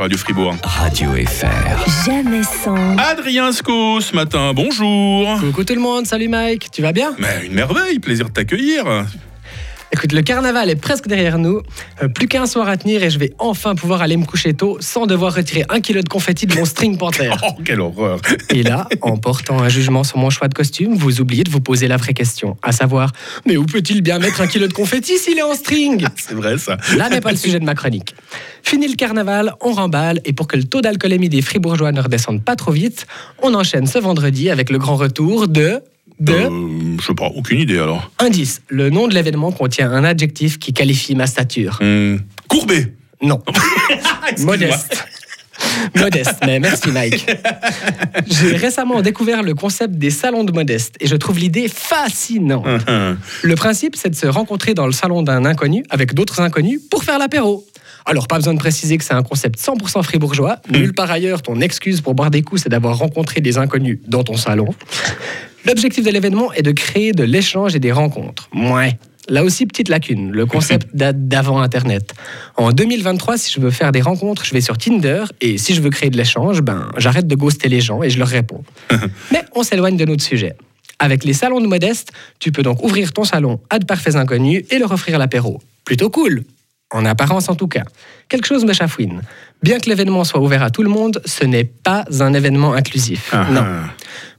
sur Radio Fribourg. Radio FR. Jamais sans. Adrien Sco ce matin, bonjour. Coucou tout le monde, salut Mike, tu vas bien? Mais une merveille, plaisir de t'accueillir. Écoute, le carnaval est presque derrière nous, Euh, plus qu'un soir à tenir et je vais enfin pouvoir aller me coucher tôt sans devoir retirer un kilo de confetti de mon string panthère. Oh, quelle horreur. Et là, en portant un jugement sur mon choix de costume, vous oubliez de vous poser la vraie question, à savoir, mais où peut-il bien mettre un kilo de confetti s'il est en string? C'est vrai ça. Là n'est pas le sujet de ma chronique. Fini le carnaval, on remballe et pour que le taux d'alcoolémie des fribourgeois ne redescende pas trop vite, on enchaîne ce vendredi avec le grand retour de... De... Euh, je sais pas, aucune idée alors. Indice, le nom de l'événement contient un adjectif qui qualifie ma stature. Hmm, Courbet. Non. Modeste. Modeste, mais merci Mike. J'ai récemment découvert le concept des salons de modeste et je trouve l'idée fascinante. Hum, Le principe, c'est de se rencontrer dans le salon d'un inconnu avec d'autres inconnus pour faire l'apéro. Alors, pas besoin de préciser que c'est un concept 100% fribourgeois. Nulle part ailleurs, ton excuse pour boire des coups, c'est d'avoir rencontré des inconnus dans ton salon. L'objectif de l'événement est de créer de l'échange et des rencontres. Ouais. Là aussi, petite lacune. Le concept date d'avant Internet. En 2023, si je veux faire des rencontres, je vais sur Tinder. Et si je veux créer de l'échange, ben, j'arrête de ghoster les gens et je leur réponds. Mais on s'éloigne de notre sujet. Avec les salons de modeste, tu peux donc ouvrir ton salon à de parfaits inconnus et leur offrir l'apéro. Plutôt cool. En apparence en tout cas. Quelque chose me chafouine. Bien que l'événement soit ouvert à tout le monde, ce n'est pas un événement inclusif. Ah, non.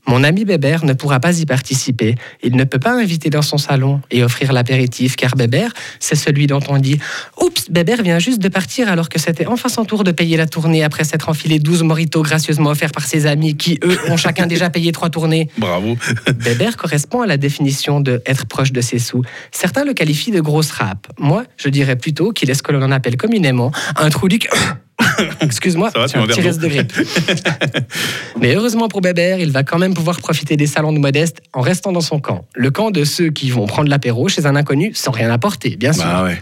Mon ami Bébert ne pourra pas y participer. Il ne peut pas inviter dans son salon et offrir l'apéritif, car Bébert, c'est celui dont on dit Oups, Bébert vient juste de partir alors que c'était enfin son tour de payer la tournée après s'être enfilé 12 moritos gracieusement offerts par ses amis qui, eux, ont chacun déjà payé trois tournées. Bravo. Bébert correspond à la définition de être proche de ses sous. Certains le qualifient de grosse rap. Moi, je dirais plutôt qu'il est ce que l'on appelle communément un trou du cul. Excuse-moi, un petit reste de grippe. Mais heureusement pour Bébert, il va quand même pouvoir profiter des salons de modeste en restant dans son camp. Le camp de ceux qui vont prendre l'apéro chez un inconnu sans rien apporter, bien sûr. Bah ouais.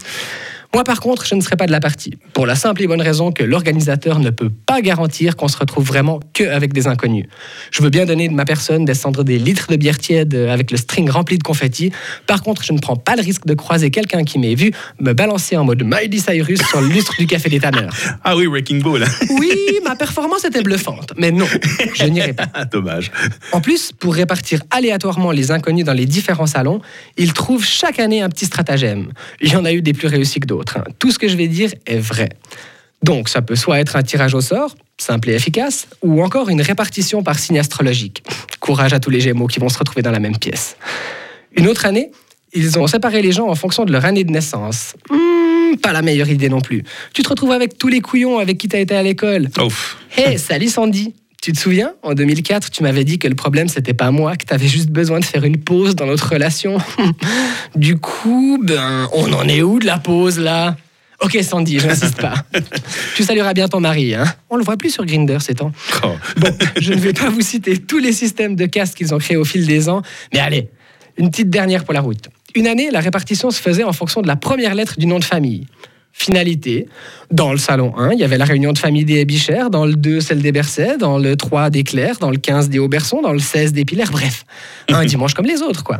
Moi, par contre, je ne serai pas de la partie. Pour la simple et bonne raison que l'organisateur ne peut pas garantir qu'on se retrouve vraiment que avec des inconnus. Je veux bien donner de ma personne descendre des litres de bière tiède avec le string rempli de confettis. Par contre, je ne prends pas le risque de croiser quelqu'un qui m'ait vu me balancer en mode Miley Cyrus sur le lustre du café des tanneurs. Ah oui, Wrecking Ball. Oui, ma performance était bluffante, mais non, je n'irai pas. Dommage. En plus, pour répartir aléatoirement les inconnus dans les différents salons, ils trouvent chaque année un petit stratagème. Il y en a eu des plus réussis que d'autres. Hein. Tout ce que je vais dire est vrai. Donc, ça peut soit être un tirage au sort, simple et efficace, ou encore une répartition par signe astrologique. Courage à tous les Gémeaux qui vont se retrouver dans la même pièce. Une autre année, ils ont séparé les gens en fonction de leur année de naissance. Hmm, pas la meilleure idée non plus. Tu te retrouves avec tous les couillons avec qui tu as été à l'école. Ouf. Hé, salut Sandy tu te souviens, en 2004, tu m'avais dit que le problème, c'était pas moi, que tu avais juste besoin de faire une pause dans notre relation. du coup, ben, on en est où de la pause, là? Ok, Sandy, je n'insiste pas. tu salueras bien ton mari, hein? On le voit plus sur Grinder ces temps. Oh. Bon, je ne vais pas vous citer tous les systèmes de caste qu'ils ont créés au fil des ans, mais allez, une petite dernière pour la route. Une année, la répartition se faisait en fonction de la première lettre du nom de famille. Finalité, dans le salon 1, il y avait la réunion de famille des Bichères, dans le 2, celle des Bercets, dans le 3, des Claires, dans le 15, des Aubersons, dans le 16, des Pilaires, bref, un dimanche comme les autres, quoi.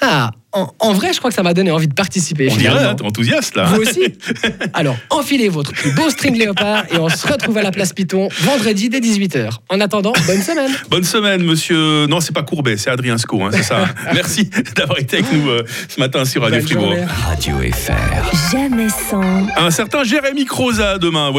Ah, en, en vrai, je crois que ça m'a donné envie de participer. On dirait, t'es enthousiaste là. Vous aussi Alors, enfilez votre plus beau string léopard et on se retrouve à la place Python vendredi dès 18h. En attendant, bonne semaine Bonne semaine, monsieur. Non, c'est pas Courbet, c'est Adrien Sco, hein, c'est ça. Merci d'avoir été avec nous euh, ce matin sur Radio Bonne Fribourg. journée. Radio FR. Jamais sans. Un certain Jérémy Croza demain.